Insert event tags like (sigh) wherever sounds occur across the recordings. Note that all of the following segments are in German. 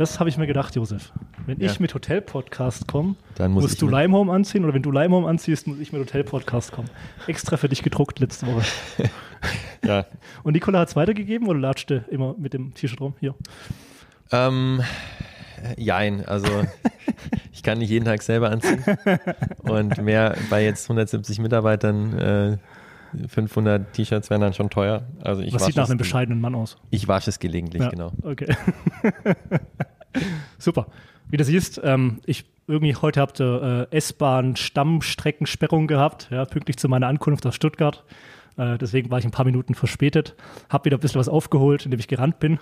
Das habe ich mir gedacht, Josef. Wenn Ja. ich mit Hotel-Podcast komme, Dann muss musst du Limehome anziehen oder wenn du Limehome anziehst, muss ich mit Hotel-Podcast kommen. Extra für dich gedruckt letzte Woche. (laughs) Ja. Und Nicola hat es weitergegeben oder latschte immer mit dem T-Shirt rum? Hier. Ähm, äh, jein, also (laughs) ich kann nicht jeden Tag selber anziehen. Und mehr bei jetzt 170 Mitarbeitern, äh, 500 T-Shirts wären dann schon teuer. Also ich Das wasche sieht nach einem bescheidenen Mann aus. Ich wasche es gelegentlich, Ja, genau. Okay. (laughs) (laughs) Super. Wie du siehst, ähm, ich irgendwie heute habt ihr äh, S-Bahn-Stammstreckensperrung gehabt, ja, pünktlich zu meiner Ankunft aus Stuttgart. Äh, deswegen war ich ein paar Minuten verspätet. Hab wieder ein bisschen was aufgeholt, indem ich gerannt bin.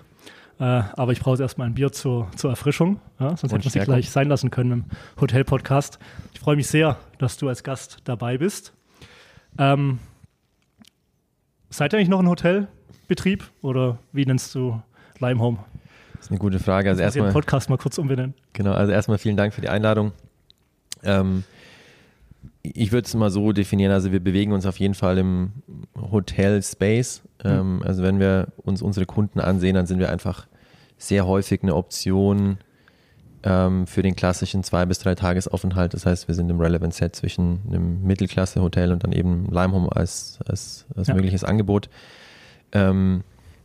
Äh, aber ich brauche erstmal ein Bier zur, zur Erfrischung. Ja, sonst es nicht Stärkung. gleich sein lassen können im Hotel-Podcast. Ich freue mich sehr, dass du als Gast dabei bist. Ähm, seid ihr eigentlich noch ein Hotelbetrieb oder wie nennst du Limehome? Das ist eine gute Frage. Also ich den erstmal, Podcast mal kurz umbenennen. genau, also erstmal vielen Dank für die Einladung. Ähm, ich würde es mal so definieren, also wir bewegen uns auf jeden Fall im Hotel-Space. Ähm, Also wenn wir uns unsere Kunden ansehen, dann sind wir einfach sehr häufig eine Option ähm, für den klassischen zwei bis drei Tagesaufenthalt. Das heißt, wir sind im Relevant Set zwischen einem Mittelklasse-Hotel und dann eben Limehome als, als, als Ja. mögliches Angebot. Ähm,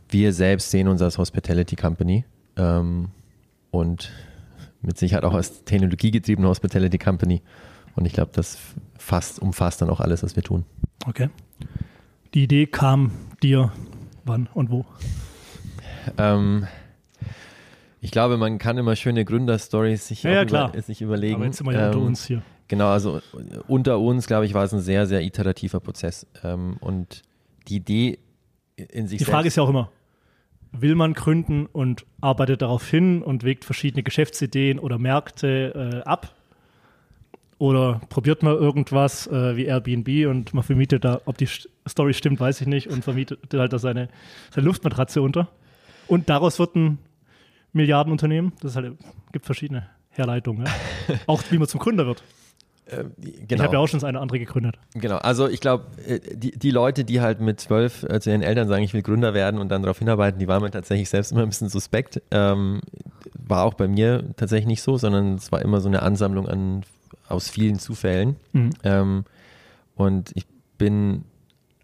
wir selbst sehen uns als Hospitality Company ähm, und mit Sicherheit auch als technologiegetriebene Hospitality Company. Und ich glaube, das fast, umfasst dann auch alles, was wir tun. Okay. Die Idee kam dir wann und wo? Ähm, ich glaube, man kann immer schöne Gründerstories sich, Ja. Über, sich überlegen. Aber jetzt sind wir ja unter Ähm, uns hier. Genau, also unter uns, glaube ich, war es ein sehr, sehr iterativer Prozess. Ähm, und die Idee in sich Die Frage ist ja auch immer, will man gründen und arbeitet darauf hin und wägt verschiedene Geschäftsideen oder Märkte äh, ab? Oder probiert man irgendwas äh, wie Airbnb und man vermietet da, ob die St- Story stimmt, weiß ich nicht, und vermietet halt da seine, seine Luftmatratze unter. Und daraus wird ein Milliardenunternehmen. Das ist halt, gibt verschiedene Herleitungen. Ja? (laughs) auch wie man zum Gründer wird. Äh, Ich genau, habe ja auch schon das eine andere gegründet. genau. Also ich glaube, äh, die, die Leute, die halt mit zwölf äh, zu ihren Eltern sagen, ich will Gründer werden und dann darauf hinarbeiten, die waren mir tatsächlich selbst immer ein bisschen suspekt. Ähm, war auch bei mir tatsächlich nicht so, sondern es war immer so eine Ansammlung an aus vielen Zufällen. Mhm. Ähm, und ich bin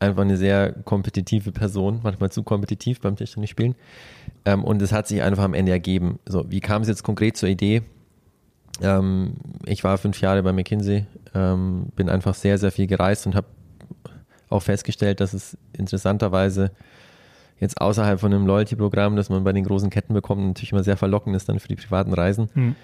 einfach eine sehr kompetitive Person, manchmal zu kompetitiv beim Tischtennis-Spielen. Ähm, und es hat sich einfach am Ende ergeben. So, wie kam es jetzt konkret zur Idee? Ähm, ich war fünf Jahre bei McKinsey, ähm, bin einfach sehr, sehr viel gereist und habe auch festgestellt, dass es interessanterweise jetzt außerhalb von einem Loyalty-Programm, das man bei den großen Ketten bekommt, natürlich immer sehr verlockend ist dann für die privaten Reisen, Mhm.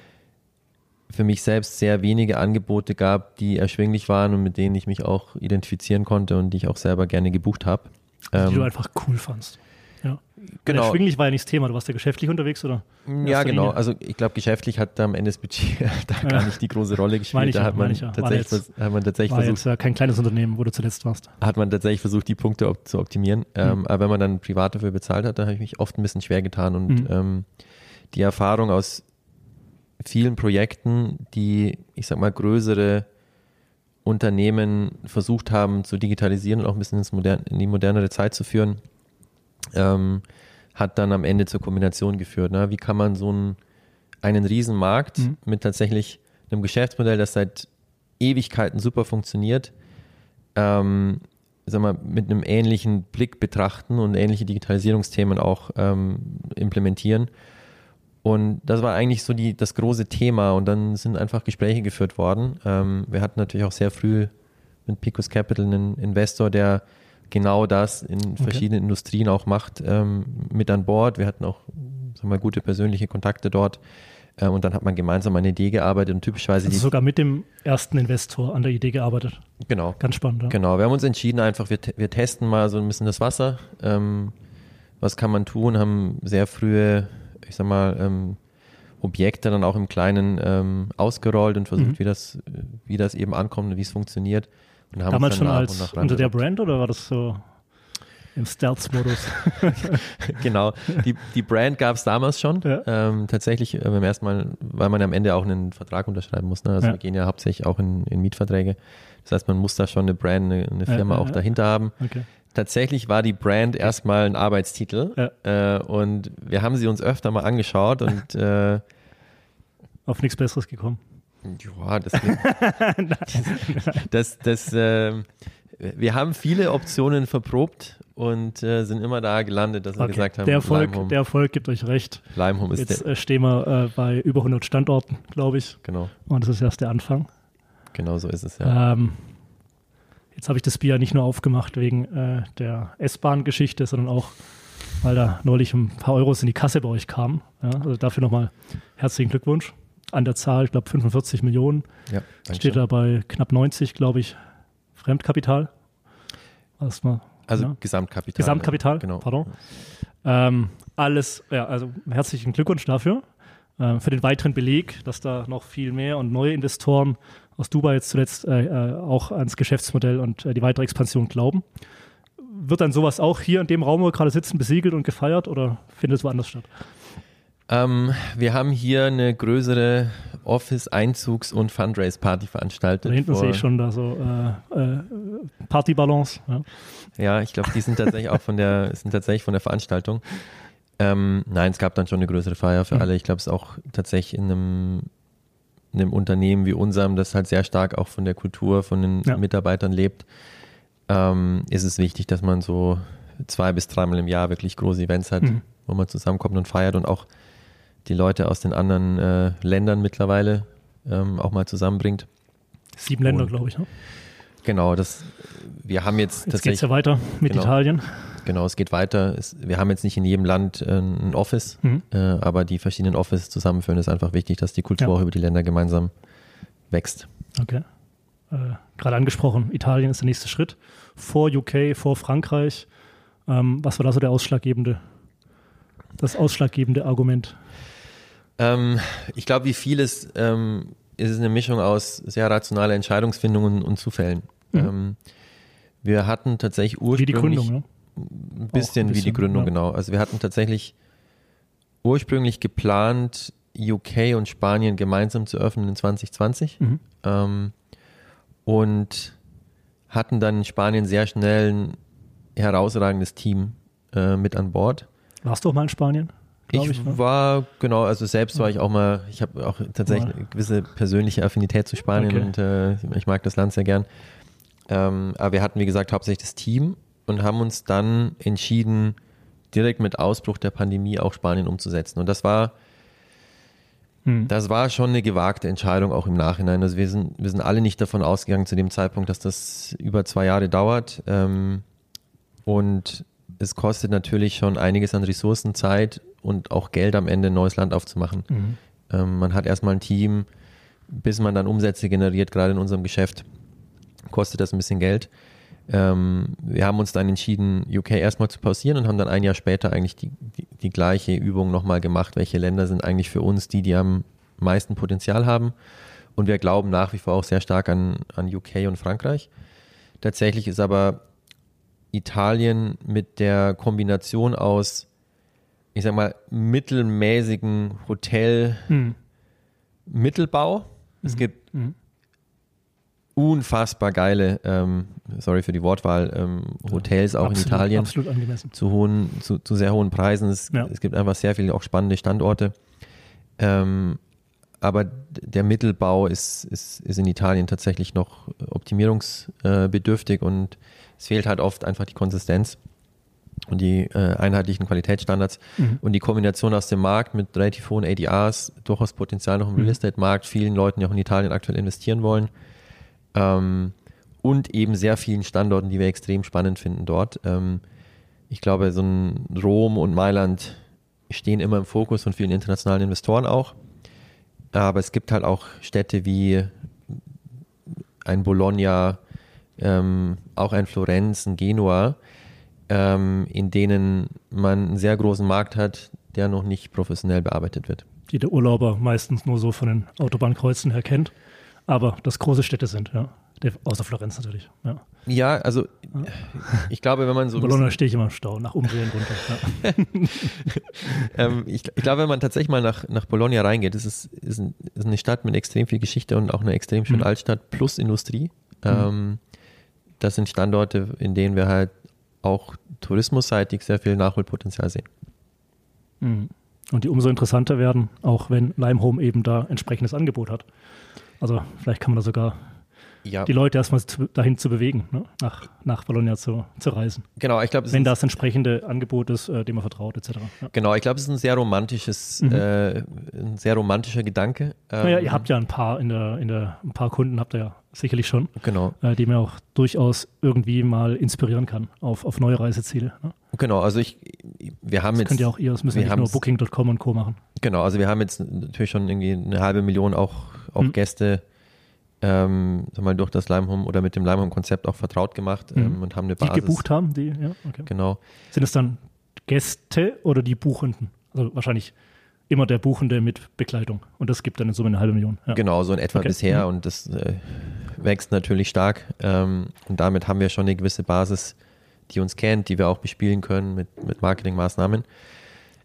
für mich selbst sehr wenige Angebote gab, die erschwinglich waren und mit denen ich mich auch identifizieren konnte und die ich auch selber gerne gebucht habe. die du Ähm, einfach cool fandst. Ja. Genau. Genau. Schwinglich war ja nicht das Thema. Du warst ja geschäftlich unterwegs, oder? Ja, genau. Linie. Also ich glaube, geschäftlich hat da am Ende das Budget (laughs) da Ja. gar nicht die große Rolle gespielt. Da hat man, ja. Tatsächlich, jetzt- hat man tatsächlich War versucht, jetzt ja kein kleines Unternehmen, wo du zuletzt warst. hat man tatsächlich versucht, die Punkte op zu optimieren. Mhm. Ähm, aber wenn man dann privat dafür bezahlt hat, da habe ich mich oft ein bisschen schwer getan. Und Mhm. ähm, die Erfahrung aus vielen Projekten, die, ich sag mal, größere Unternehmen versucht haben zu digitalisieren und auch ein bisschen ins modern, in die modernere Zeit zu führen, ähm, hat dann am Ende zur Kombination geführt. Ne? Wie kann man so einen, einen Riesenmarkt Mhm. mit tatsächlich einem Geschäftsmodell, das seit Ewigkeiten super funktioniert, ähm, sag mal, mit einem ähnlichen Blick betrachten und ähnliche Digitalisierungsthemen auch ähm, implementieren. Und das war eigentlich so die, das große Thema. Und dann sind einfach Gespräche geführt worden. Ähm, wir hatten natürlich auch sehr früh mit Picos Capital einen Investor, der genau das in verschiedenen Industrien auch macht, ähm, mit an Bord. Wir hatten auch sagen wir mal, gute persönliche Kontakte dort. Äh, und dann hat man gemeinsam an eine Idee gearbeitet und typischerweise Also sogar mit dem ersten Investor an der Idee gearbeitet. Genau. Ganz spannend. Ja. Genau, wir haben uns entschieden, einfach, wir, wir testen mal so ein bisschen das Wasser. Ähm, was kann man tun? Haben sehr frühe, ich sag mal, ähm, Objekte dann auch im Kleinen ähm, ausgerollt und versucht, Mhm. wie, das, wie das eben ankommt und wie es funktioniert. Damals schon als unter der. Brand oder war das so im Stealth-Modus? (laughs) Genau, die, die Brand gab es damals schon. Ja. Ähm, tatsächlich äh, beim ersten Mal, weil man am Ende auch einen Vertrag unterschreiben muss. Ne? Also Ja. wir gehen ja hauptsächlich auch in, in Mietverträge. Das heißt, man muss da schon eine Brand, eine, eine Firma ja, auch dahinter haben. Okay. Tatsächlich war die Brand erstmal ein Arbeitstitel äh, und wir haben sie uns öfter mal angeschaut und äh, (laughs) auf nichts Besseres gekommen. Ja, das, (laughs) das, das äh, wir haben viele Optionen verprobt und äh, sind immer da gelandet, dass wir Okay. gesagt haben, Der Erfolg, Leimholm, der Erfolg gibt euch recht. Leimholm ist Jetzt der, äh, stehen wir äh, bei über 100 Standorten, glaube ich. genau, Und das ist erst der Anfang. genau so ist es ja. Ähm, jetzt habe ich das Bier nicht nur aufgemacht wegen äh, der S-Bahn-Geschichte, sondern auch, weil da neulich ein paar Euros in die Kasse bei euch kamen. Ja, also dafür nochmal herzlichen Glückwunsch. An der Zahl, ich glaube 45 Millionen, ja steht schön. da bei knapp 90, glaube ich, Fremdkapital. Erstmal, Also ja. Gesamtkapital. Gesamtkapital, Genau. pardon. Ähm, alles, ja, also herzlichen Glückwunsch dafür. Äh, für den weiteren Beleg, dass da noch viel mehr und neue Investoren aus Dubai jetzt zuletzt äh, äh, auch ans Geschäftsmodell und äh, die weitere Expansion glauben. Wird dann sowas auch hier in dem Raum, wo wir gerade sitzen, besiegelt und gefeiert oder findet es woanders statt? Ähm, wir haben hier eine größere Office-Einzugs- und Fundraise-Party veranstaltet. Da hinten sehe ich schon da so äh, äh, Partyballons. Ja. Ja, ich glaube, die sind tatsächlich auch von der, (laughs) sind tatsächlich von der Veranstaltung. Ähm, nein, es gab dann schon eine größere Feier für Mhm. alle. Ich glaube, es ist auch tatsächlich in einem, in einem Unternehmen wie unserem, das halt sehr stark auch von der Kultur, von den Ja. Mitarbeitern lebt, ähm, ist es wichtig, dass man so zwei bis dreimal im Jahr wirklich große Events hat, Mhm. wo man zusammenkommt und feiert und auch die Leute aus den anderen äh, Ländern mittlerweile ähm, auch mal zusammenbringt. Sieben Länder, Und- glaube ich. Ne? Genau, das, wir haben jetzt Jetzt geht es ja weiter mit Genau. Italien. Genau, es geht weiter. Es, wir haben jetzt nicht in jedem Land äh, ein Office, Mhm. äh, aber die verschiedenen Offices zusammenführen ist einfach wichtig, dass die Kultur Ja. auch über die Länder gemeinsam wächst. Okay. Äh, Gerade angesprochen, Italien ist der nächste Schritt. Vor UK, vor Frankreich. Ähm, was war da so der ausschlaggebende, das ausschlaggebende Argument? Ähm, ich glaube, wie vieles ähm, ist es eine Mischung aus sehr rationaler Entscheidungsfindung und, und Zufällen. Mhm. Ähm, wir hatten tatsächlich Wie ursprünglich die Gründung, ne? ein bisschen, ein wie die bisschen, Gründung, ja. genau. Also wir hatten tatsächlich ursprünglich geplant, UK und Spanien gemeinsam zu öffnen in 2020. Mhm. Ähm, und hatten dann in Spanien sehr schnell ein herausragendes Team äh, mit an Bord. Warst du auch mal in Spanien? Ich, ich ne? war, genau, also selbst war ich auch mal, ich habe auch tatsächlich eine gewisse persönliche Affinität zu Spanien Okay. und äh, ich mag das Land sehr gern. Ähm, aber wir hatten, wie gesagt, hauptsächlich das Team und haben uns dann entschieden, direkt mit Ausbruch der Pandemie auch Spanien umzusetzen. Und das war, Hm. das war schon eine gewagte Entscheidung auch im Nachhinein. Also wir sind, wir sind alle nicht davon ausgegangen zu dem Zeitpunkt, dass das über zwei Jahre dauert. Ähm, und es kostet natürlich schon einiges an Ressourcen, Zeit und auch Geld am Ende, ein neues Land aufzumachen. Mhm. Ähm, man hat erstmal ein Team, bis man dann Umsätze generiert, gerade in unserem Geschäft, kostet das ein bisschen Geld. Ähm, wir haben uns dann entschieden, UK erstmal zu pausieren und haben dann ein Jahr später eigentlich die, die, die gleiche Übung nochmal gemacht. Welche Länder sind eigentlich für uns die, die am meisten Potenzial haben? Und wir glauben nach wie vor auch sehr stark an, an UK und Frankreich. Tatsächlich ist aber Italien mit der Kombination aus, ich sag mal, mittelmäßigen Hotel, Hm. Mittelbau. Es gibt Mhm. unfassbar geile, ähm, sorry für die Wortwahl, ähm, Hotels auch absolut, in Italien Absolut angemessen. zu hohen, zu, zu sehr hohen Preisen. Es, Ja. es gibt einfach sehr viele auch spannende Standorte. Ähm, aber der Mittelbau ist, ist, ist in Italien tatsächlich noch optimierungsbedürftig und es fehlt halt oft einfach die Konsistenz und die äh, einheitlichen Qualitätsstandards. Mhm. Und die Kombination aus dem Markt mit relativ hohen ADRs, durchaus Potenzial noch im Mhm. Real Estate-Markt, vielen Leuten, die auch in Italien aktuell investieren wollen. Ähm, und eben sehr vielen Standorten, die wir extrem spannend finden dort. Ähm, ich glaube, so ein Rom und Mailand stehen immer im Fokus von vielen internationalen Investoren auch. Aber es gibt halt auch Städte wie ein Bologna, ähm, auch ein Florenz, ein Genua, ähm, in denen man einen sehr großen Markt hat, der noch nicht professionell bearbeitet wird. Die der Urlauber meistens nur so von den Autobahnkreuzen her kennt. Aber das große Städte sind, ja. Außer Florenz natürlich. Ja. Ja, also ich glaube, wenn man so Bologna stehe ich immer im Stau, nach Umdrehen runter. Ja. (laughs) ähm, ich, ich glaube, wenn man tatsächlich mal nach, nach Bologna reingeht, das ist, ist, ein, ist eine Stadt mit extrem viel Geschichte und auch eine extrem schöne Mhm. Altstadt plus Industrie. Ähm, das sind Standorte, in denen wir halt auch tourismusseitig sehr viel Nachholpotenzial sehen. Mhm. Und die umso interessanter werden, auch wenn Limehome eben da entsprechendes Angebot hat. Also vielleicht kann man da sogar Ja, die Leute erstmal zu, dahin zu bewegen, ne? nach, nach Bologna zu, zu reisen. genau, ich glaube, es Wenn das entsprechende Angebot ist, äh, dem man vertraut, etc. Ja. genau, ich glaube, es ist ein sehr romantisches, Mhm. äh, ein sehr romantischer Gedanke. Ähm, Naja, ihr habt ja ein paar in der, in der, ein paar Kunden habt ihr ja sicherlich schon, Genau, äh, die mir auch durchaus irgendwie mal inspirieren kann auf, auf neue Reiseziele. Ne? genau, also ich, wir haben Das jetzt, könnt ihr auch ihr, das müssen wir ja nicht nur Booking.com und Co. machen. genau, also wir haben jetzt natürlich schon irgendwie eine halbe Million auch, auch Mhm. Gäste, ähm, sag mal, durch das Limehome oder mit dem Limehome-Konzept auch vertraut gemacht ähm, Mhm. und haben eine Die Basis. gebucht haben, die, ja, okay. Genau, Sind es dann Gäste oder die Buchenden? Also wahrscheinlich immer der Buchende mit Begleitung. Und das gibt dann in Summe eine halbe Million. Ja. Genau, so in etwa Okay. bisher Mhm. und das äh, wächst natürlich stark. Ähm, und damit haben wir schon eine gewisse Basis, die uns kennt, die wir auch bespielen können mit, mit Marketingmaßnahmen.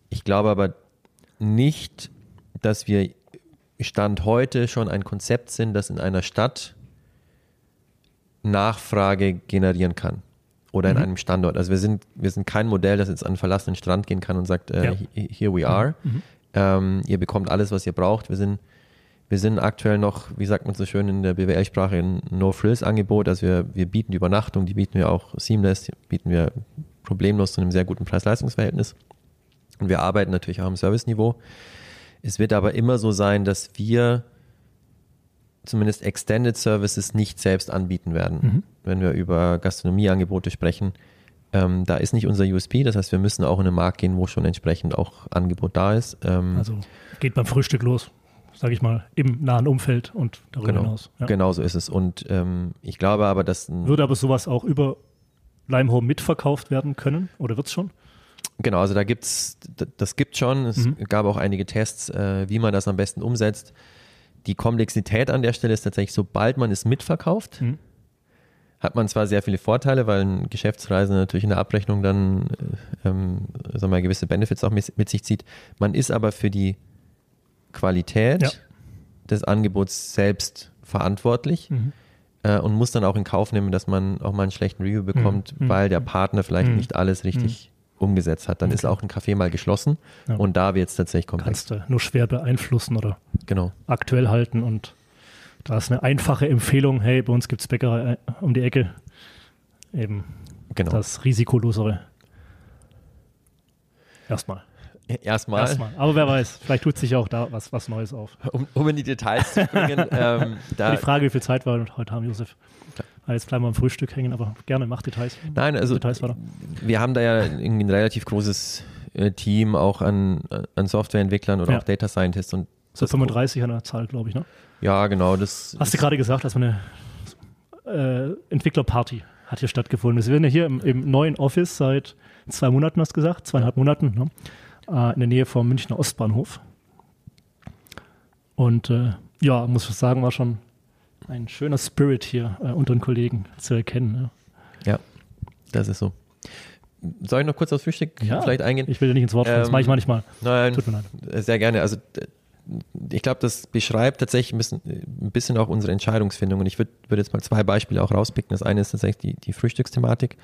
Ich glaube aber nicht, dass wir Stand heute schon ein Konzept sind, das in einer Stadt Nachfrage generieren kann. Oder in Mhm. einem Standort. Also wir sind, wir sind kein Modell, das jetzt an einen verlassenen Strand gehen kann und sagt, äh, Ja. he- here we are. Mhm. Ähm, ihr bekommt alles, was ihr braucht. Wir sind, wir sind aktuell noch, wie sagt man so schön in der BWL-Sprache, ein No-Frills-Angebot. Also wir, wir bieten die Übernachtung, die bieten wir auch seamless, die bieten wir problemlos zu einem sehr guten Preis-Leistungs-Verhältnis. Und wir arbeiten natürlich auch am Service-Niveau. Es wird aber immer so sein, dass wir zumindest Extended Services nicht selbst anbieten werden. Mhm. Wenn wir über Gastronomieangebote sprechen, ähm, da ist nicht unser USP. Das heißt, wir müssen auch in einen Markt gehen, wo schon entsprechend auch Angebot da ist. Ähm, Also geht beim Frühstück los, sage ich mal, im nahen Umfeld und darüber genau, hinaus. Ja. genau so ist es. Und ähm, ich glaube aber, dass ein, Würde aber sowas auch über Limehome mitverkauft werden können? Oder wird es schon? Genau, also da gibt's, das gibt schon. Es Mhm. gab auch einige Tests, äh, wie man das am besten umsetzt. Die Komplexität an der Stelle ist tatsächlich, sobald man es mitverkauft, Mhm. hat man zwar sehr viele Vorteile, weil ein Geschäftsreisender natürlich in der Abrechnung dann äh, ähm, sagen wir mal, gewisse Benefits auch mit, mit sich zieht. Man ist aber für die Qualität Ja. des Angebots selbst verantwortlich Mhm. äh, und muss dann auch in Kauf nehmen, dass man auch mal einen schlechten Review bekommt, Mhm. weil der Partner vielleicht Mhm. nicht alles richtig umgesetzt hat. Dann ist Okay. auch ein Café mal geschlossen Ja. und da wird es tatsächlich komplex. Kannst du nur schwer beeinflussen oder Genau. aktuell halten. Und da ist eine einfache Empfehlung, hey, bei uns gibt es Bäckerei äh, um die Ecke. Eben genau. das risikolosere. Erstmal. Erstmal, Erstmal. Aber wer weiß, vielleicht tut sich auch da was, was Neues auf. um, um in die Details zu bringen, (laughs) ähm, die Frage, wie viel Zeit wir heute haben, Josef. Klar. Jetzt bleiben wir am Frühstück hängen, aber gerne, mach Details. nein, also Details weiter. wir haben da ja ein relativ großes äh, Team auch an, an Softwareentwicklern oder Ja. auch Data Scientists und So das- 35 an der Zahl, glaube ich. Ne? Ja, genau. Das Hast du gerade gesagt, dass eine äh, Entwicklerparty hat hier stattgefunden. Wir sind ja hier im, im neuen Office seit zwei Monaten, hast du gesagt, zweieinhalb Monaten, ne? äh, in der Nähe vom Münchner Ostbahnhof. Und äh, ja, muss ich sagen, war schon ein schöner Spirit hier äh, unter den Kollegen zu erkennen. Ne? Ja, das ist so. Soll ich noch kurz aufs Frühstück vielleicht eingehen? Ich will dir nicht ins Wort fallen, das Ähm, mache ich manchmal. Nein, Tut mir leid. äh, sehr gerne. Also ich glaube, das beschreibt tatsächlich ein bisschen, ein bisschen auch unsere Entscheidungsfindung. Und ich würde würd jetzt mal zwei Beispiele auch rauspicken. Das eine ist tatsächlich die, die Frühstücksthematik.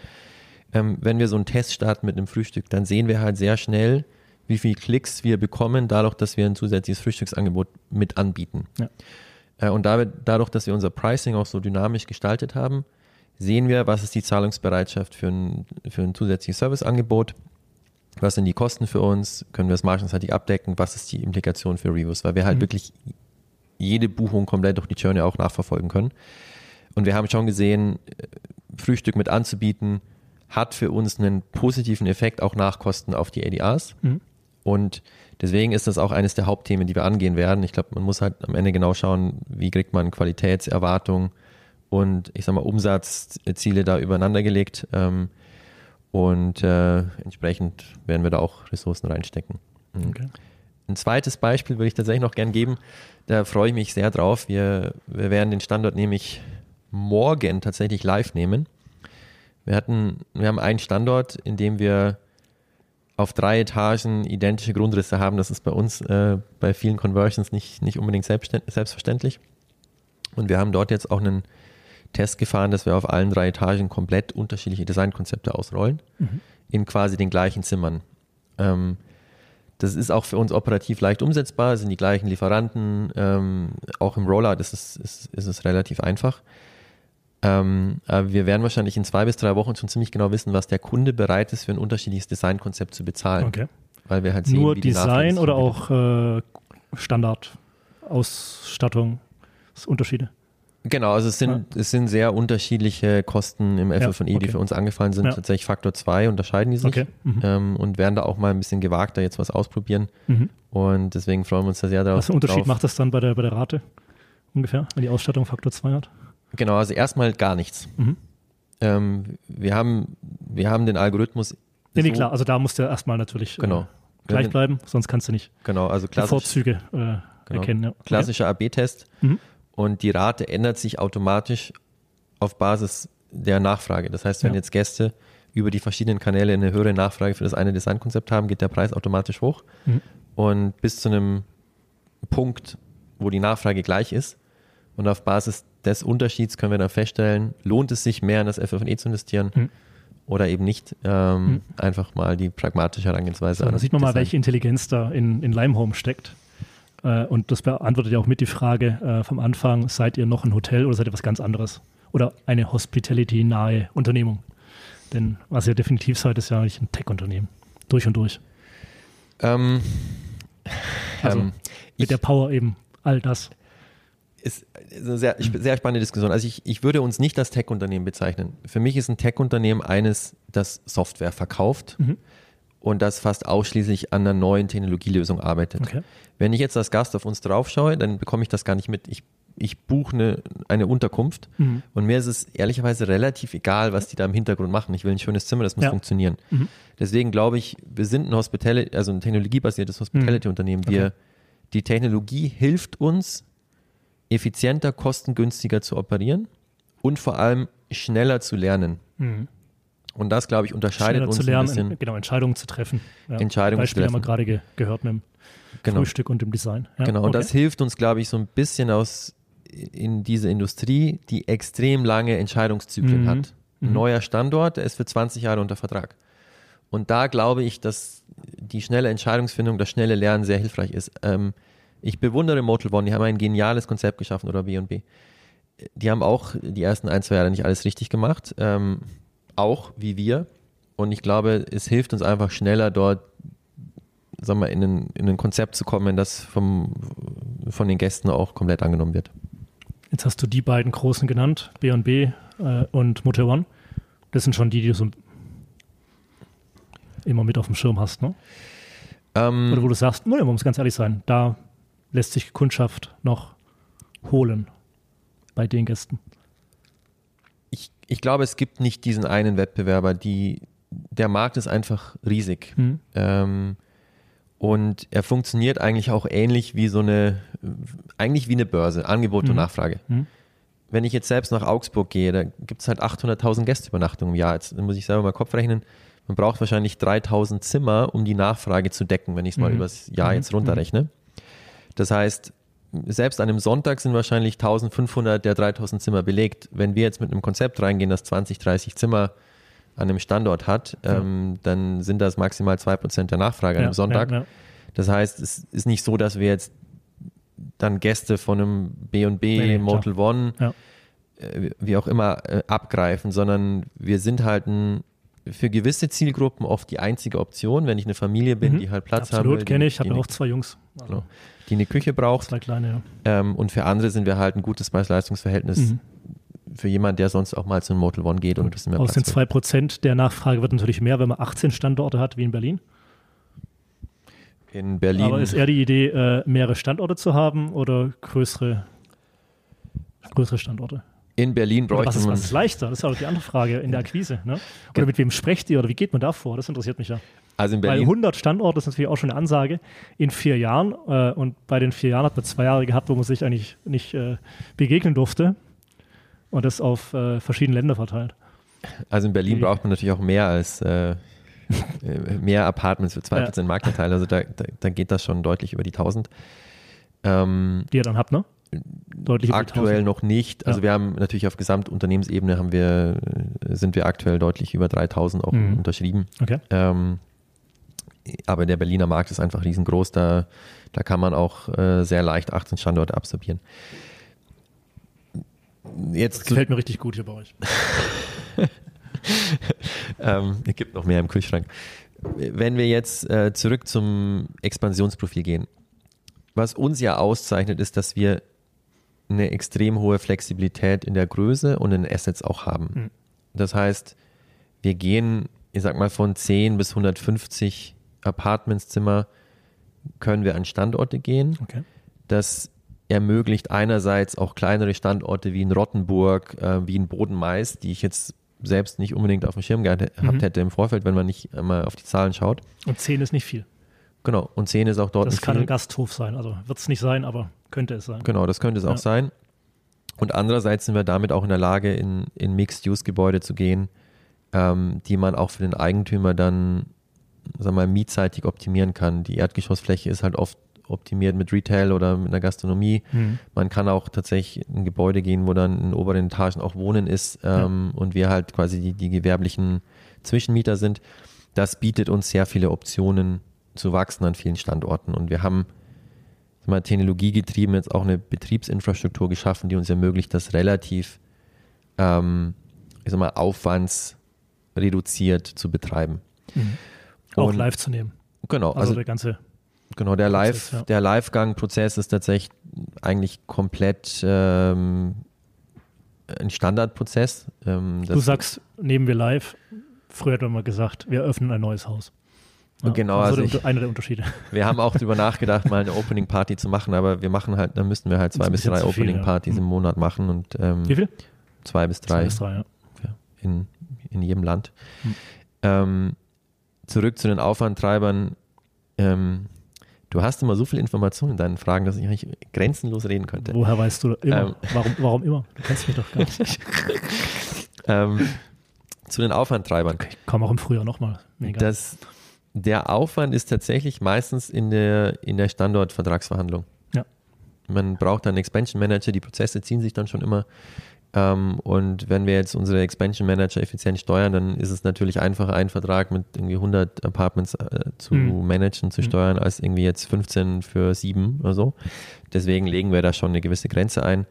Ähm, wenn wir so einen Test starten mit einem Frühstück, dann sehen wir halt sehr schnell, wie viele Klicks wir bekommen, dadurch, dass wir ein zusätzliches Frühstücksangebot mit anbieten. Ja. Äh, und dadurch, dass wir unser Pricing auch so dynamisch gestaltet haben, sehen wir, was ist die Zahlungsbereitschaft für ein, für ein zusätzliches Serviceangebot, was sind die Kosten für uns, können wir es margenseitig abdecken, was ist die Implikation für Reviews, weil wir halt Mhm. wirklich jede Buchung komplett durch die Journey auch nachverfolgen können. Und wir haben schon gesehen, äh, Frühstück mit anzubieten, hat für uns einen positiven Effekt auch nach Kosten auf die ADRs. Mhm. Und deswegen ist das auch eines der Hauptthemen, die wir angehen werden. Ich glaube, man muss halt am Ende genau schauen, wie kriegt man Qualitätserwartung und ich sag mal Umsatzziele da übereinander gelegt. Ähm, und äh, entsprechend werden wir da auch Ressourcen reinstecken. Mhm. Okay. Ein zweites Beispiel würde ich tatsächlich noch gern geben. Da freue ich mich sehr drauf. Wir, wir werden den Standort nämlich morgen tatsächlich live nehmen. Wir hatten, wir haben einen Standort, in dem wir auf drei Etagen identische Grundrisse haben. Das ist bei uns äh, bei vielen Conversions nicht, nicht unbedingt selbstverständlich. Und wir haben dort jetzt auch einen Test gefahren, dass wir auf allen drei Etagen komplett unterschiedliche Designkonzepte ausrollen, Mhm. in quasi den gleichen Zimmern. Ähm, Das ist auch für uns operativ leicht umsetzbar, es sind die gleichen Lieferanten, ähm, auch im Rollout ist es, ist, ist es relativ einfach. Ähm, aber wir werden wahrscheinlich in zwei bis drei Wochen schon ziemlich genau wissen, was der Kunde bereit ist, für ein unterschiedliches Designkonzept zu bezahlen. Okay. Weil wir halt sehen, Nur die Design sich oder auch äh, Standard, Ausstattung, Unterschiede. Genau, also es sind, es sind sehr unterschiedliche Kosten im FF&E, die okay. für uns angefallen sind. Ja. Tatsächlich Faktor 2 unterscheiden die sich Okay. Mhm. ähm, und werden da auch mal ein bisschen gewagter jetzt was ausprobieren. Mhm. Und deswegen freuen wir uns da sehr darauf. Was für einen Unterschied drauf. macht das dann bei der, bei der Rate ungefähr, wenn die Ausstattung Faktor 2 hat? Genau, also erstmal gar nichts. Mhm. Ähm, wir, haben, wir haben den Algorithmus. Nee, nee, so- klar, also da musst du erstmal natürlich Genau. äh, gleich bleiben, sonst kannst du nicht Genau, also klassisch, Vorzüge äh, Genau. erkennen. Ja. klassischer AB-Test. Mhm. Und die Rate ändert sich automatisch auf Basis der Nachfrage. Das heißt, wenn Ja. jetzt Gäste über die verschiedenen Kanäle eine höhere Nachfrage für das eine Designkonzept haben, geht der Preis automatisch hoch. Mhm. Und bis zu einem Punkt, wo die Nachfrage gleich ist. Und auf Basis des Unterschieds können wir dann feststellen, lohnt es sich mehr in das FF&E zu investieren Mhm. oder eben nicht. Ähm, Mhm. Einfach mal die pragmatische Herangehensweise. So, da sieht man mal, welche Intelligenz da in, in Limehome steckt. Äh, und das beantwortet ja auch mit die Frage äh, vom Anfang, seid ihr noch ein Hotel oder seid ihr was ganz anderes? Oder eine Hospitality-nahe Unternehmung? Denn was ihr definitiv seid, ist ja nicht ein Tech-Unternehmen. Durch und durch. Ähm, Also ähm, Mit ich- der Power eben all das. Ist eine sehr, sehr spannende Diskussion. Also ich, ich würde uns nicht als Tech-Unternehmen bezeichnen. Für mich ist ein Tech-Unternehmen eines, das Software verkauft Mhm. und das fast ausschließlich an einer neuen Technologielösung arbeitet. Okay. Wenn ich jetzt als Gast auf uns drauf schaue, dann bekomme ich das gar nicht mit. Ich, ich buche eine, eine Unterkunft Mhm. und mir ist es ehrlicherweise relativ egal, was die da im Hintergrund machen. Ich will ein schönes Zimmer, das muss Ja. funktionieren. Mhm. Deswegen glaube ich, wir sind ein Hospitality, also ein technologiebasiertes Hospitality-Unternehmen. Okay. Wir, die Technologie hilft uns, effizienter, kostengünstiger zu operieren und vor allem schneller zu lernen. Mhm. Und das, glaube ich, unterscheidet Schneller uns zu lernen, ein bisschen. en- genau, Entscheidungen zu treffen. Ja. Entscheidungen zu Beispiel haben wir treffen. gerade ge gehört mit dem Genau. Frühstück und dem Design. Ja, Genau, und okay. das hilft uns, glaube ich, so ein bisschen aus in diese Industrie, die extrem lange Entscheidungszyklen Mhm. hat. Ein Mhm. neuer Standort, der ist für 20 Jahre unter Vertrag. Und da glaube ich, dass die schnelle Entscheidungsfindung, das schnelle Lernen sehr hilfreich ist. Ähm, ich bewundere Motel One, die haben ein geniales Konzept geschaffen oder B&B. Die haben auch die ersten ein, zwei Jahre nicht alles richtig gemacht, ähm, auch wie wir. Und ich glaube, es hilft uns einfach schneller dort, sagen wir, in ein, in ein Konzept zu kommen, das vom, von den Gästen auch komplett angenommen wird. Jetzt hast du die beiden großen genannt, B&B äh, und Motel One. Das sind schon die, die du so immer mit auf dem Schirm hast, ne? Ähm, Oder wo du sagst, naja, man muss ganz ehrlich sein, da lässt sich Kundschaft noch holen bei den Gästen. ich, ich glaube, es gibt nicht diesen einen Wettbewerber, die, der Markt ist einfach riesig. Hm. Ähm, und er funktioniert eigentlich auch ähnlich wie so eine, eigentlich wie eine Börse, Angebot und Mhm. Nachfrage. Mhm. Wenn ich jetzt selbst nach Augsburg gehe, da gibt es halt 800.000 Gästeübernachtungen im Jahr. Jetzt muss ich selber mal Kopf rechnen. Man braucht wahrscheinlich 3000 Zimmer, um die Nachfrage zu decken, wenn ich es mal Mhm. übers Jahr Mhm. jetzt runterrechne. Das heißt, selbst an einem Sonntag sind wahrscheinlich 1500 der 3000 Zimmer belegt. Wenn wir jetzt mit einem Konzept reingehen, das 20, 30 Zimmer an einem Standort hat, Ja. ähm, dann sind das maximal 2% der Nachfrage an Ja, einem Sonntag. Ja. Das heißt, es ist nicht so, dass wir jetzt dann Gäste von einem B&B, Nee, nee, Motel One, Ja. äh, wie auch immer, äh, abgreifen, sondern wir sind halt ein, für gewisse Zielgruppen oft die einzige Option, wenn ich eine Familie bin, Mhm. die halt Platz haben Absolut, kenne ich. Habe auch zwei Jungs. Also Genau. die eine Küche braucht. Zwei kleine, ja. Ähm, und für andere sind wir halt ein gutes Preis-Leistungs-Verhältnis Mhm. für jemanden, der sonst auch mal zu einem Motel One geht und ein bisschen mehr Aus den Platz will. 2% der Nachfrage wird natürlich mehr, wenn man 18 Standorte hat, wie in Berlin. In Berlin. Aber ist eher die Idee, äh, mehrere Standorte zu haben oder größere, größere Standorte? In Berlin Oder bräuchte was ist, man. was ist leichter? Das ist auch die andere Frage in der Akquise. Ne? Oder mit wem sprecht ihr oder wie geht man da vor? Das interessiert mich ja. Also in Weil Berlin. 100 Standorte ist natürlich auch schon eine Ansage in vier Jahren. Äh, und bei den vier Jahren hat man zwei Jahre gehabt, wo man sich eigentlich nicht äh, begegnen durfte. Und das auf äh, verschiedene Länder verteilt. Also in Berlin braucht man natürlich auch mehr als äh, äh, mehr Apartments für 2% Marktanteil. Also da, da, da geht das schon deutlich über die 1000. Ähm, Die ihr dann habt, ne? Deutlich aktuell 1000. noch nicht. Also Ja. wir haben natürlich auf Gesamtunternehmensebene haben wir, sind wir aktuell deutlich über 3000 auch Mhm. unterschrieben. Okay. Ähm, aber der Berliner Markt ist einfach riesengroß, da, da kann man auch äh, sehr leicht 18 Standorte absorbieren. Jetzt das gefällt mir richtig gut hier bei euch. (laughs) ähm, es gibt noch mehr im Kühlschrank. Wenn wir jetzt äh, zurück zum Expansionsprofil gehen, was uns ja auszeichnet, ist, dass wir eine extrem hohe Flexibilität in der Größe und in Assets auch haben. Mhm. Das heißt, wir gehen, ich sag mal, von 10 bis 150 Apartmentszimmer können wir an Standorte gehen. Okay. Das ermöglicht einerseits auch kleinere Standorte wie in Rottenburg, äh, wie in Bodenmais, die ich jetzt selbst nicht unbedingt auf dem Schirm gehabt mhm. hätte im Vorfeld, wenn man nicht einmal auf die Zahlen schaut. Und 10 ist nicht viel. Genau, und 10 ist auch dort. Das kann viel. ein Gasthof sein, also wird es nicht sein, aber könnte es sein. Genau, das könnte es ja. auch sein. Und andererseits sind wir damit auch in der Lage, in, in Mixed-Use-Gebäude zu gehen, ähm, die man auch für den Eigentümer dann, sagen wir mal, mietzeitig optimieren kann. Die Erdgeschossfläche ist halt oft optimiert mit Retail oder mit einer Gastronomie. Mhm. Man kann auch tatsächlich in Gebäude gehen, wo dann in oberen Etagen auch Wohnen ist ähm, ja. und wir halt quasi die, die gewerblichen Zwischenmieter sind. Das bietet uns sehr viele Optionen zu wachsen an vielen Standorten und wir haben mal technologiegetrieben jetzt auch eine Betriebsinfrastruktur geschaffen, die uns ermöglicht, das relativ ähm, ich sag mal, aufwandsreduziert zu betreiben. Mhm. Auch live zu nehmen. Genau. Also, also der ganze Genau, der Live, ja. der Live-Gang-Prozess ist tatsächlich eigentlich komplett ähm, ein Standardprozess. Ähm, du sagst, nehmen wir live. Früher hat man mal gesagt, wir öffnen ein neues Haus. Ja, genau, also ich, einer der Unterschiede. (laughs) Wir haben auch darüber nachgedacht, mal eine Opening Party zu machen, aber wir machen halt, dann müssten wir halt zwei bis drei Opening Partys ja. im Monat machen und ähm, wie viel? Zwei bis drei. Zwei bis drei, ja. In, in jedem Land. Hm. Ähm, zurück zu den Aufwandtreibern. Ähm, Du hast immer so viel Informationen in deinen Fragen, dass ich eigentlich grenzenlos reden könnte. Woher weißt du immer? Ähm, warum, warum immer? Du kennst mich doch gar nicht. (laughs) ähm, zu den Aufwandtreibern. Ich komme auch im Frühjahr nochmal. Das, der Aufwand ist tatsächlich meistens in der, in der Standortvertragsverhandlung. Ja. Man braucht einen Expansion Manager, die Prozesse ziehen sich dann schon immer ähm, und wenn wir jetzt unsere Expansion Manager effizient steuern, dann ist es natürlich einfacher, einen Vertrag mit irgendwie 100 Apartments äh, zu mhm. managen, zu mhm. steuern, als irgendwie jetzt 15 für 7 oder so. Deswegen legen wir da schon eine gewisse Grenze ein.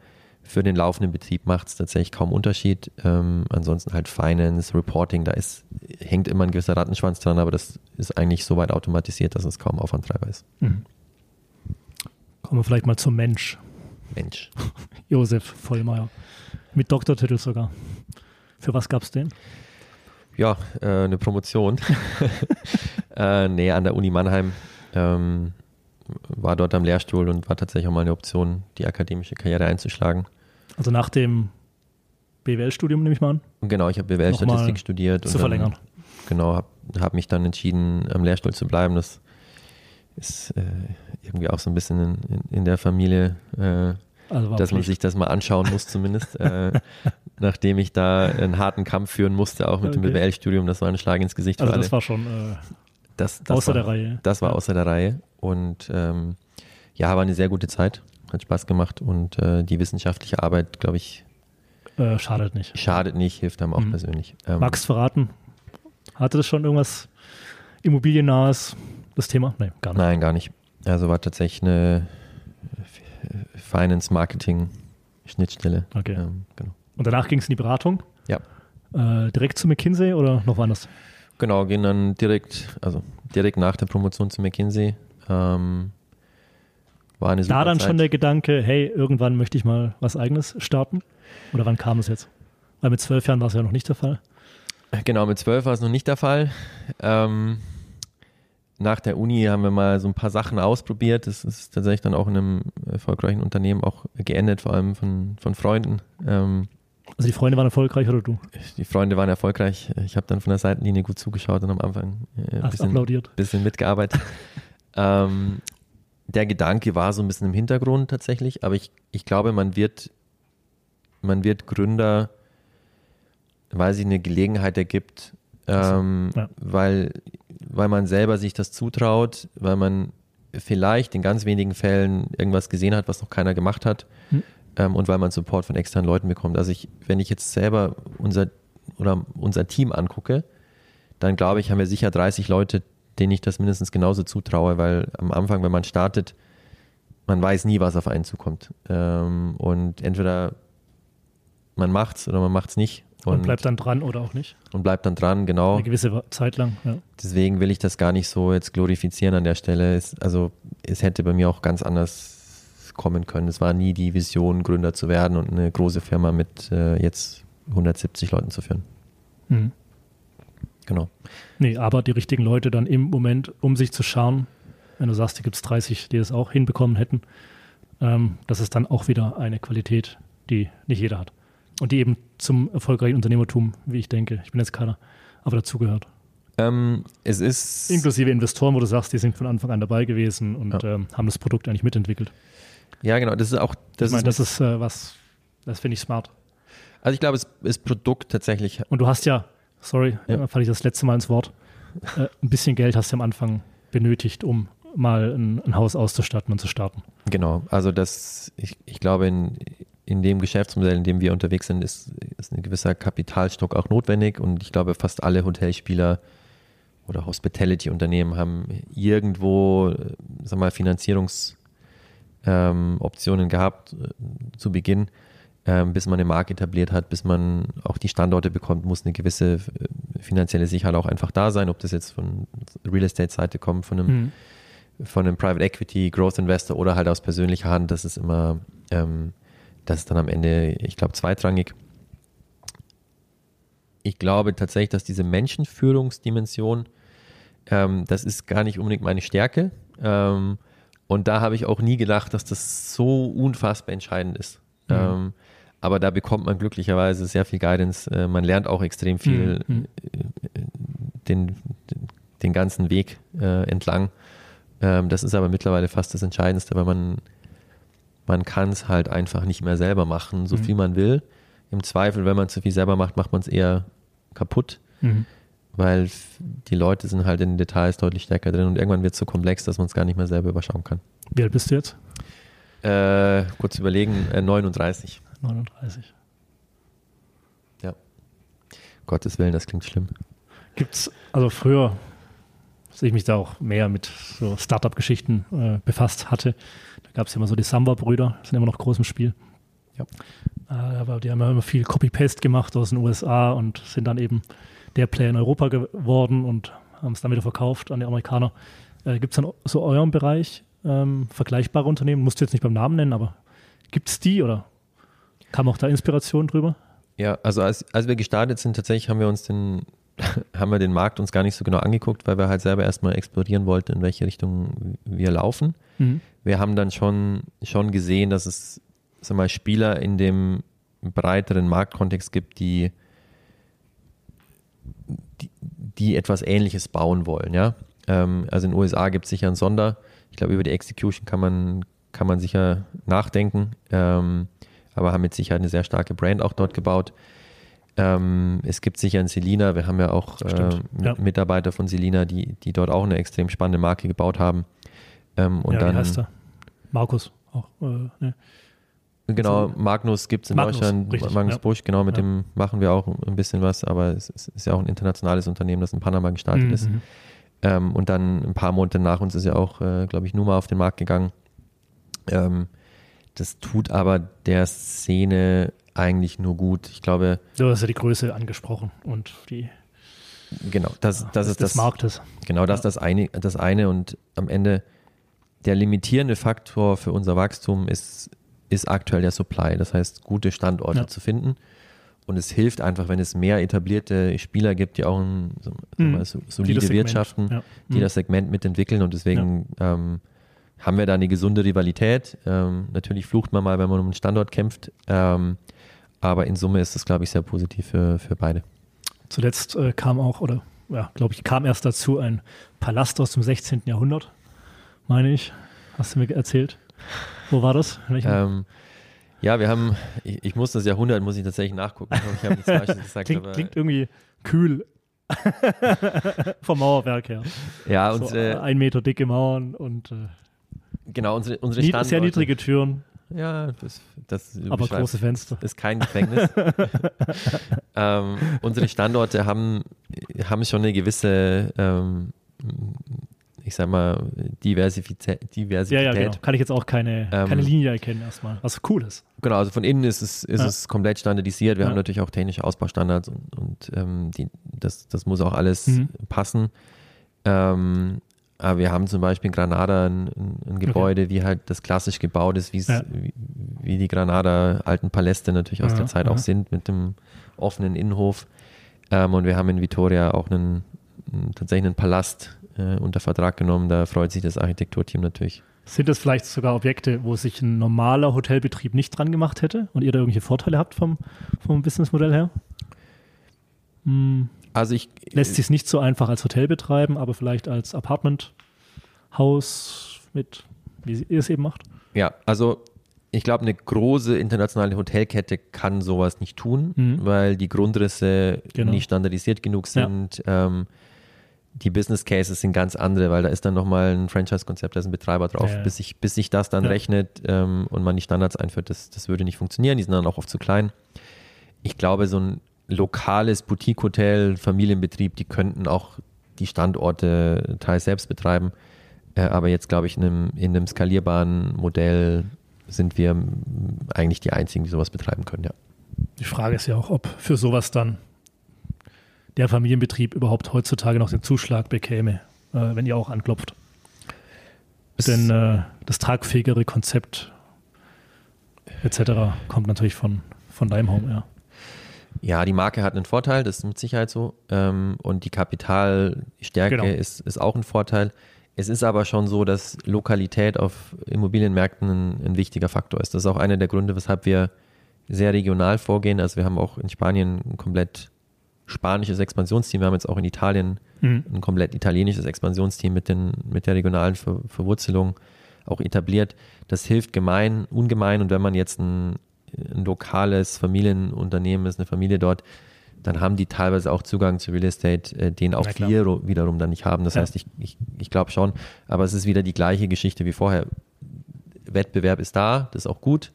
Für den laufenden Betrieb macht es tatsächlich kaum Unterschied. Ähm, ansonsten halt Finance, Reporting, da ist, hängt immer ein gewisser Rattenschwanz dran, aber das ist eigentlich so weit automatisiert, dass es kaum Aufwandtreiber ist. Mhm. Kommen wir vielleicht mal zum Mensch. Mensch. (laughs) Josef Vollmeier. Mit Doktortitel sogar. Für was gab es den? Ja, äh, eine Promotion. (laughs) (laughs) äh, nee, an der Uni Mannheim. Ähm, war dort am Lehrstuhl und war tatsächlich auch mal eine Option, die akademische Karriere einzuschlagen. Also nach dem BWL-Studium nehme ich mal an? Genau, ich habe BWL-Statistik studiert. Zu verlängern. genau, habe hab mich dann entschieden, am Lehrstuhl zu bleiben. Das ist äh, irgendwie auch so ein bisschen in, in, in der Familie äh, also dass man sich das mal anschauen muss zumindest. äh, (laughs) nachdem ich da einen harten Kampf führen musste, auch mit okay. dem BWL-Studium, das war ein Schlag ins Gesicht also das war schon äh, das, das außer war, der Reihe. Das war ja. außer der Reihe und ähm, ja, war eine sehr gute Zeit, hat Spaß gemacht und äh, die wissenschaftliche Arbeit, glaube ich, äh, schadet nicht. Schadet nicht, hilft einem auch mhm. persönlich. Ähm, Magst verraten? Hatte das schon irgendwas Immobiliennahes, das Thema? Nein, gar nicht. Nein, gar nicht. Also war tatsächlich eine Finance, Marketing, Schnittstelle. Okay. Ähm, genau. Und danach ging es in die Beratung? Ja. Äh, direkt zu McKinsey oder noch woanders? Genau, gehen dann direkt, also direkt nach der Promotion zu McKinsey. Ähm, war eine super Da dann Zeit. schon der Gedanke, hey, irgendwann möchte ich mal was eigenes starten? Oder wann kam es jetzt? Weil mit zwölf Jahren war es ja noch nicht der Fall. Genau, mit zwölf war es noch nicht der Fall. Ähm, nach der Uni haben wir mal so ein paar Sachen ausprobiert. Das ist tatsächlich dann auch in einem erfolgreichen Unternehmen auch geendet, vor allem von, von Freunden. Ähm, also die Freunde waren erfolgreich oder du? Die Freunde waren erfolgreich. Ich habe dann von der Seitenlinie gut zugeschaut und am Anfang äh, ein bisschen, bisschen mitgearbeitet. (laughs) ähm, der Gedanke war so ein bisschen im Hintergrund tatsächlich, aber ich, ich glaube, man wird, man wird Gründer, weil sich eine Gelegenheit ergibt, ähm, ja. weil weil man selber sich das zutraut, weil man vielleicht in ganz wenigen Fällen irgendwas gesehen hat, was noch keiner gemacht hat hm. ähm, und weil man Support von externen Leuten bekommt. Also ich, wenn ich jetzt selber unser oder unser Team angucke, dann glaube ich, haben wir sicher 30 Leute, denen ich das mindestens genauso zutraue, weil am Anfang, wenn man startet, man weiß nie, was auf einen zukommt. Ähm, und entweder man macht's oder man macht's nicht. Und, und, bleibt dann dran oder auch nicht. Und bleibt dann dran, genau. Eine gewisse Zeit lang, ja. Deswegen will ich das gar nicht so jetzt glorifizieren an der Stelle. Es, also es hätte bei mir auch ganz anders kommen können. Es war nie die Vision, Gründer zu werden und eine große Firma mit äh, jetzt 170 Leuten zu führen. Mhm. Genau. Nee, aber die richtigen Leute dann im Moment, um sich zu schauen, wenn du sagst, hier gibt es 30, die das auch hinbekommen hätten, ähm, das ist dann auch wieder eine Qualität, die nicht jeder hat. Und die eben zum erfolgreichen Unternehmertum, wie ich denke, ich bin jetzt keiner, aber dazugehört. Ähm, es ist. Inklusive Investoren, wo du sagst, die sind von Anfang an dabei gewesen und ja. ähm, haben das Produkt eigentlich mitentwickelt. Ja, genau. Das ist auch. Das ich meine, das ist äh, was, das finde ich smart. Also ich glaube, es ist Produkt tatsächlich. Und du hast ja, sorry, ja. falle ich das letzte Mal ins Wort, äh, ein bisschen Geld hast du am Anfang benötigt, um mal ein, ein, Haus auszustatten und zu starten. Genau, also das, ich, ich glaube, in, in dem Geschäftsmodell, in dem wir unterwegs sind, ist, ist ein gewisser Kapitalstock auch notwendig und ich glaube, fast alle Hotelspieler oder Hospitality-Unternehmen haben irgendwo, sag mal, Finanzierungsoptionen ähm, gehabt äh, zu Beginn, ähm, bis man eine Marke etabliert hat, bis man auch die Standorte bekommt, muss eine gewisse äh, finanzielle Sicherheit auch einfach da sein, ob das jetzt von Real Estate-Seite kommt, von einem, mhm. von einem Private Equity, Growth Investor oder halt aus persönlicher Hand, das ist immer ähm, das ist dann am Ende, ich glaube, zweitrangig. Ich glaube tatsächlich, dass diese Menschenführungsdimension, ähm, das ist gar nicht unbedingt meine Stärke. Ähm, und da habe ich auch nie gedacht, dass das so unfassbar entscheidend ist. Mhm. Aber da bekommt man glücklicherweise sehr viel Guidance. Äh, man lernt auch extrem viel mhm. äh, den, den ganzen Weg äh, entlang. Ähm, das ist aber mittlerweile fast das Entscheidendste, weil man man kann es halt einfach nicht mehr selber machen, so mhm. viel man will. Im Zweifel, wenn man zu viel selber macht, macht man es eher kaputt, mhm. weil die Leute sind halt in den Details deutlich stärker drin und irgendwann wird es so komplex, dass man es gar nicht mehr selber überschauen kann. Wie alt bist du jetzt? Äh, kurz überlegen, äh, 39. 39. Ja. Gottes Willen, das klingt schlimm. Gibt's, also früher, als ich mich da auch mehr mit so Startup-Geschichten äh, befasst hatte, gab es ja immer so die Samba-Brüder, sind immer noch groß im Spiel. Ja. Äh, aber die haben ja immer viel Copy-Paste gemacht aus den USA und sind dann eben der Player in Europa geworden und haben es dann wieder verkauft an die Amerikaner. Äh, gibt es dann so euren Bereich ähm, vergleichbare Unternehmen? Musst du jetzt nicht beim Namen nennen, aber gibt es die oder kam auch da Inspiration drüber? Ja, also als, als wir gestartet sind, tatsächlich haben wir uns den, (laughs) haben wir den Markt uns gar nicht so genau angeguckt, weil wir halt selber erstmal explorieren wollten, in welche Richtung wir laufen. Mhm wir haben dann schon, schon gesehen, dass es sag mal, Spieler in dem breiteren Marktkontext gibt, die, die, die etwas Ähnliches bauen wollen. Ja? Ähm, also in den USA gibt es sicher einen Sonder. Ich glaube, über die Execution kann man, kann man sicher nachdenken, ähm, aber haben mit Sicherheit eine sehr starke Brand auch dort gebaut. Ähm, es gibt sicher in Selina, wir haben ja auch äh, ja. Mitarbeiter von Selina, die, die dort auch eine extrem spannende Marke gebaut haben. Ähm, und ja, dann, wie heißt er? Markus auch. Äh, ne? Genau, Magnus gibt es in Magnus, Deutschland, richtig, Magnus ja. Busch, genau, mit ja. dem machen wir auch ein bisschen was, aber es ist, ist, ja auch ein internationales Unternehmen, das in Panama gestartet mhm. ist. Ähm, und dann ein paar Monate nach uns ist ja auch, äh, glaube ich, Numa auf den Markt gegangen. Ähm, das tut aber der Szene eigentlich nur gut. Ich glaube. Du hast ja die Größe angesprochen und die. Genau, das, das, das ist das. Marktes. Genau, das ist das eine, das eine und am Ende der limitierende Faktor für unser Wachstum ist, ist aktuell der Supply. Das heißt, gute Standorte ja. zu finden. Und es hilft einfach, wenn es mehr etablierte Spieler gibt, die auch ein, so, mhm. so, solide die wirtschaften, ja. die mhm. das Segment mitentwickeln. Und deswegen ja. ähm, haben wir da eine gesunde Rivalität. Ähm, natürlich flucht man mal, wenn man um einen Standort kämpft. Ähm, aber in Summe ist das, glaube ich, sehr positiv für, für beide. Zuletzt äh, kam auch, oder ja, glaube ich, kam erst dazu ein Palast aus dem 16. Jahrhundert meine ich. Hast du mir erzählt? Wo war das? Ähm, ja, wir haben, ich, ich, muss das Jahrhundert, muss ich tatsächlich nachgucken. Ich habe nichts Falsches (laughs) gesagt. klingt, klingt irgendwie kühl. (laughs) Vom Mauerwerk her. Ja, und so, äh, ein Meter dicke Mauern und äh, genau unsere unsere Nied Sehr niedrige Türen. Ja, das, das aber große Fenster. Ist kein Gefängnis. (laughs) ähm, unsere Standorte haben haben schon eine gewisse ähm, ich sag mal, Diversität. Diversität. Ja, ja, genau. Kann ich jetzt auch keine, Ähm, keine Linie erkennen erstmal. Was cool ist. Genau, also von innen ist es, ist Ja. es komplett standardisiert. Wir Ja. haben natürlich auch technische Ausbaustandards und, und ähm, die, das, das muss auch alles Mhm. passen. Ähm, aber wir haben zum Beispiel in Granada ein, ein- Gebäude, wie halt das klassisch gebaut ist, Ja. wie, wie die Granada alten Paläste natürlich aus Ja, der Zeit ja. auch sind, mit dem offenen Innenhof. Ähm, und wir haben in Vitoria auch einen, einen tatsächlich einen Palast äh, unter Vertrag genommen. Da freut sich das Architekturteam natürlich. Sind das vielleicht sogar Objekte, wo sich ein normaler Hotelbetrieb nicht dran gemacht hätte und ihr da irgendwelche Vorteile habt vom, vom Businessmodell her? Hm, Also ich lässt sich es nicht so einfach als Hotel betreiben, aber vielleicht als Apartmenthaus mit, wie ihr es eben macht? Ja, also ich glaube, eine große internationale Hotelkette kann sowas nicht tun, Mhm. weil die Grundrisse Genau. nicht standardisiert genug sind. Ähm, die Business Cases sind ganz andere, weil da ist dann nochmal ein Franchise-Konzept, da ist ein Betreiber drauf. Ja, ja. Bis, sich, bis sich das dann Ja. rechnet ähm, und man die Standards einführt, das, das würde nicht funktionieren. Die sind dann auch oft zu klein. Ich glaube, so ein lokales Boutique-Hotel, Familienbetrieb, die könnten auch die Standorte teils selbst betreiben. Äh, aber jetzt, glaube ich, in einem, in einem skalierbaren Modell sind wir eigentlich die Einzigen, die sowas betreiben können, ja. Die Frage ist ja auch, ob für sowas dann der Familienbetrieb überhaupt heutzutage noch den Zuschlag bekäme, äh, wenn ihr auch anklopft. Denn äh, das tragfähigere Konzept etc. kommt natürlich von, von deinem Home, ja. Ja, die Marke hat einen Vorteil, das ist mit Sicherheit so. Ähm, und die Kapitalstärke Genau. ist, ist auch ein Vorteil. Es ist aber schon so, dass Lokalität auf Immobilienmärkten ein, ein wichtiger Faktor ist. Das ist auch einer der Gründe, weshalb wir sehr regional vorgehen. Also wir haben auch in Spanien ein komplett spanisches Expansionsteam. Wir haben jetzt auch in Italien Mhm. ein komplett italienisches Expansionsteam mit, den, mit der regionalen Ver Verwurzelung auch etabliert. Das hilft gemein, ungemein. Und wenn man jetzt ein, ein lokales Familienunternehmen ist, eine Familie dort, dann haben die teilweise auch Zugang zu Real Estate, äh, den auch wir wiederum dann nicht haben. Das Ja. heißt, ich, ich, ich glaube schon, aber es ist wieder die gleiche Geschichte wie vorher. Wettbewerb ist da, das ist auch gut.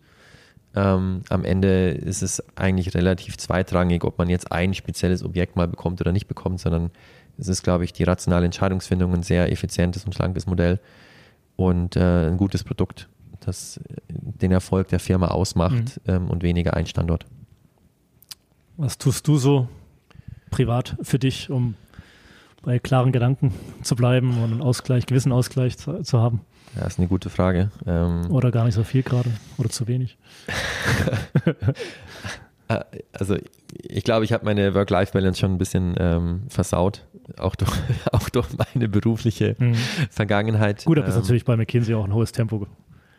Ähm, am Ende ist es eigentlich relativ zweitrangig, ob man jetzt ein spezielles Objekt mal bekommt oder nicht bekommt, sondern es ist, glaube ich, die rationale Entscheidungsfindung, ein sehr effizientes und schlankes Modell und äh, ein gutes Produkt, das den Erfolg der Firma ausmacht ähm, und weniger ein Standort. Was tust du so privat für dich, um bei klaren Gedanken zu bleiben und einen Ausgleich, gewissen Ausgleich zu, zu haben? Ja, ist eine gute Frage. Ähm, Oder gar nicht so viel gerade? Oder zu wenig? (laughs) Äh, Also ich glaube, ich habe meine Work-Life-Balance schon ein bisschen ähm, versaut, auch durch, (laughs) auch durch meine berufliche Mhm. Vergangenheit. Gut, aber ist ähm, natürlich bei McKinsey auch ein hohes Tempo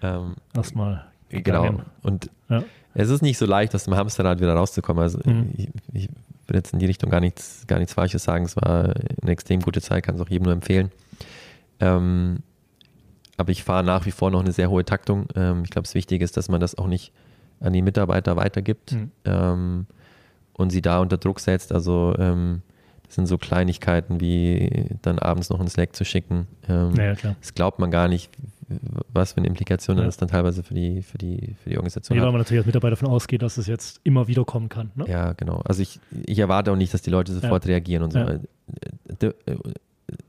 ähm, erstmal Genau. Und Ja. es ist nicht so leicht, aus dem Hamsterrad wieder rauszukommen. Also Mhm. ich, ich will jetzt in die Richtung gar nichts, gar nichts Falsches sagen. Es war eine extrem gute Zeit, kann es auch jedem nur empfehlen. Ähm, aber ich fahre nach wie vor noch eine sehr hohe Taktung. Ähm, ich glaube, das Wichtige ist, dass man das auch nicht an die Mitarbeiter weitergibt Mhm. ähm, und sie da unter Druck setzt. Also ähm, das sind so Kleinigkeiten wie dann abends noch einen Slack zu schicken. Ähm, Ja, ja, klar. Das glaubt man gar nicht, was für eine Implikation Ja. das dann teilweise für die, für die, für die Organisation weil hat. man natürlich als Mitarbeiter davon ausgeht, dass es jetzt immer wieder kommen kann. Ne? Ja, genau. Also ich, ich erwarte auch nicht, dass die Leute sofort reagieren und so. Ja. Äh, äh,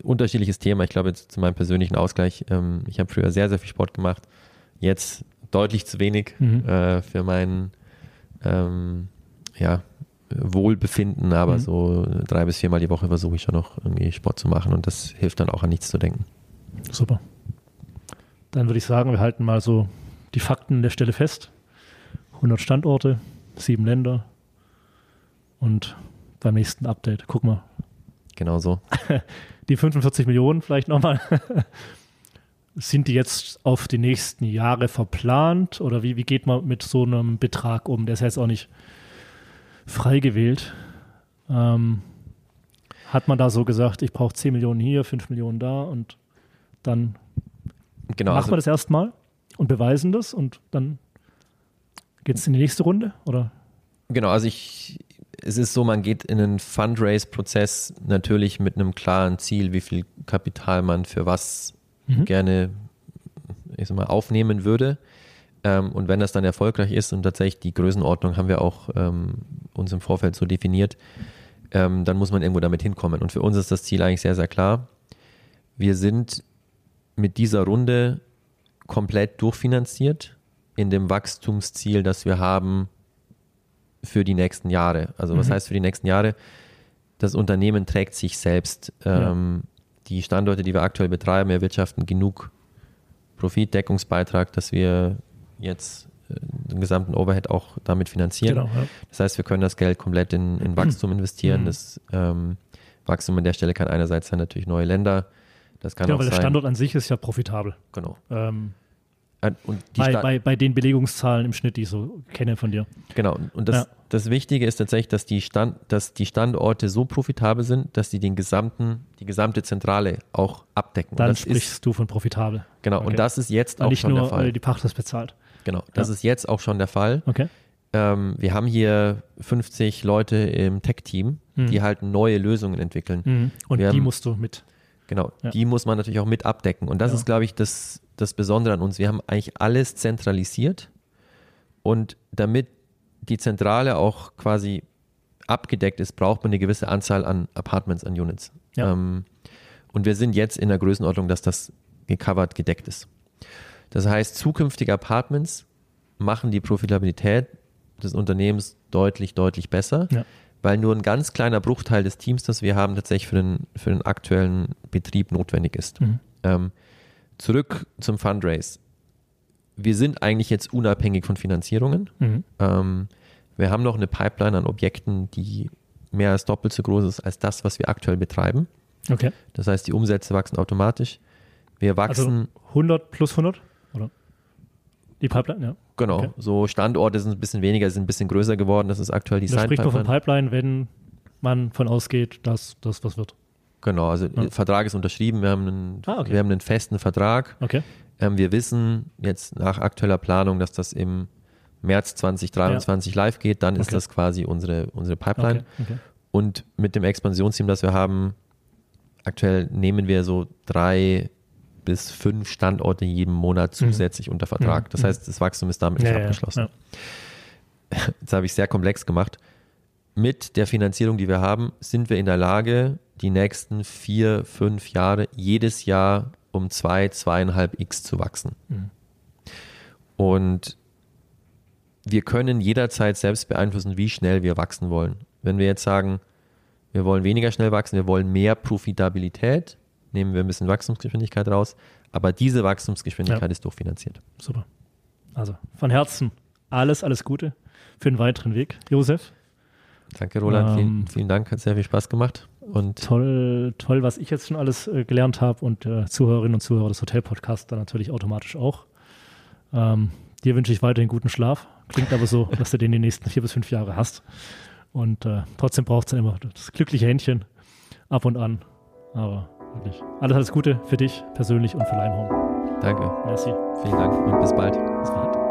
unterschiedliches Thema. Ich glaube jetzt zu meinem persönlichen Ausgleich. Ähm, ich habe früher sehr, sehr viel Sport gemacht. Jetzt deutlich zu wenig Mhm. äh, für mein ähm, ja, Wohlbefinden, aber Mhm. so drei bis viermal die Woche versuche ich schon noch irgendwie Sport zu machen und das hilft dann auch an nichts zu denken. Super. Dann würde ich sagen, wir halten mal so die Fakten an der Stelle fest. 100 Standorte, sieben Länder und beim nächsten Update gucken wir. Genau so. (laughs) Die 45 Millionen vielleicht nochmal. (laughs) Sind die jetzt auf die nächsten Jahre verplant oder wie, wie geht man mit so einem Betrag um? Der ist ja jetzt auch nicht frei gewählt. Ähm, hat man da so gesagt, ich brauche 10 Millionen hier, 5 Millionen da und dann Genau. machen also- wir das erstmal und beweisen das und dann geht es in die nächste Runde? Oder? Genau, also ich, es ist so, man geht in einen Fundraise-Prozess natürlich mit einem klaren Ziel, wie viel Kapital man für was Mhm. gerne ich sag mal, aufnehmen würde. Ähm, und wenn das dann erfolgreich ist und tatsächlich die Größenordnung haben wir auch ähm, uns im Vorfeld so definiert, ähm, dann muss man irgendwo damit hinkommen. Und für uns ist das Ziel eigentlich sehr, sehr klar. wir sind mit dieser Runde komplett durchfinanziert in dem Wachstumsziel, das wir haben für die nächsten Jahre. Also was Mhm. heißt für die nächsten Jahre? Das Unternehmen trägt sich selbst. Ähm, Die Standorte, die wir aktuell betreiben, erwirtschaften genug Profitdeckungsbeitrag, dass wir jetzt äh, den gesamten Overhead auch damit finanzieren. Genau, ja. Das heißt, wir können das Geld komplett in, in Wachstum (clears throat) investieren. Mhm. Das ähm, Wachstum an der Stelle kann einerseits sein natürlich neue Länder. Das kann Genau, auch weil sein. der Standort an sich ist ja profitabel. Genau. Ähm, Äh, bei, bei, bei den Belegungszahlen im Schnitt, die ich so kenne von dir. Genau. Und das, Ja. das Wichtige ist tatsächlich, dass die, Stand, dass die Standorte so profitabel sind, dass sie den gesamten, die gesamte Zentrale auch abdecken. Dann sprichst ist, du von profitabel. genau. okay. Und das ist jetzt Und auch nicht schon nur der Fall. äh, die Pacht ist bezahlt. Genau. Das Ja. ist jetzt auch schon der Fall. Okay. Ähm, wir haben hier 50 Leute im Tech-Team, Mhm. die halt neue Lösungen entwickeln. Mhm. Und Wir die haben- musst du mit. Genau, Ja. die muss man natürlich auch mit abdecken. Und das Ja. ist, glaube ich, das, das Besondere an uns. Wir haben eigentlich alles zentralisiert und damit die Zentrale auch quasi abgedeckt ist, braucht man eine gewisse Anzahl an Apartments, an Units. Ja. Ähm, und wir sind jetzt in der Größenordnung, dass das gecovert, gedeckt ist. Das heißt, zukünftige Apartments machen die Profitabilität des Unternehmens deutlich, deutlich besser, Ja. Weil nur ein ganz kleiner Bruchteil des Teams, das wir haben, tatsächlich für den, für den aktuellen Betrieb notwendig ist. Mhm. Ähm, zurück zum Fundraise. Wir sind eigentlich jetzt unabhängig von Finanzierungen. Mhm. Ähm, wir haben noch eine Pipeline an Objekten, die mehr als doppelt so groß ist als das, was wir aktuell betreiben. Okay. Das heißt, die Umsätze wachsen automatisch. Wir wachsen, Also 100 plus 100? Die Pipeline, ja. genau, okay. so Standorte sind ein bisschen weniger, sind ein bisschen größer geworden. Das ist aktuell die Da spricht man von Sign-Pipeline. Pipeline, wenn man von ausgeht, dass das was wird. Genau, also Ja. der Vertrag ist unterschrieben. Wir haben einen, Ah, okay. wir haben einen festen Vertrag. Okay. Ähm, wir wissen jetzt nach aktueller Planung, dass das im März 2023 live geht. Dann ist Okay. das quasi unsere, unsere Pipeline. Und mit dem Expansionsteam, das wir haben, aktuell nehmen wir so drei bis fünf Standorte jeden Monat zusätzlich unter Vertrag. Mhm. Das heißt, das Wachstum ist damit nicht ja, abgeschlossen. ja. (laughs) Jetzt habe ich sehr komplex gemacht. Mit der Finanzierung, die wir haben, sind wir in der Lage, die nächsten vier, fünf Jahre jedes Jahr um zwei, zweieinhalb X zu wachsen. Mhm. Und wir können jederzeit selbst beeinflussen, wie schnell wir wachsen wollen. Wenn wir jetzt sagen, wir wollen weniger schnell wachsen, wir wollen mehr Profitabilität, nehmen wir ein bisschen Wachstumsgeschwindigkeit raus, aber diese Wachstumsgeschwindigkeit Ja. ist durchfinanziert. Super. Also von Herzen alles, alles Gute für den weiteren Weg. Josef, Danke, Roland. Ähm, vielen, vielen Dank, hat sehr viel Spaß gemacht. Und toll, toll, was ich jetzt schon alles äh, gelernt habe und äh, Zuhörerinnen und Zuhörer des Hotel-Podcasts dann natürlich automatisch auch. Ähm, dir wünsche ich weiterhin guten Schlaf. Klingt aber so, (laughs) dass du den die nächsten vier bis fünf Jahre hast. Und äh, trotzdem braucht es immer das glückliche Händchen ab und an. Aber wirklich alles, alles Gute für dich persönlich und für Limehome. danke, Merci. vielen Dank und bis bald. Das war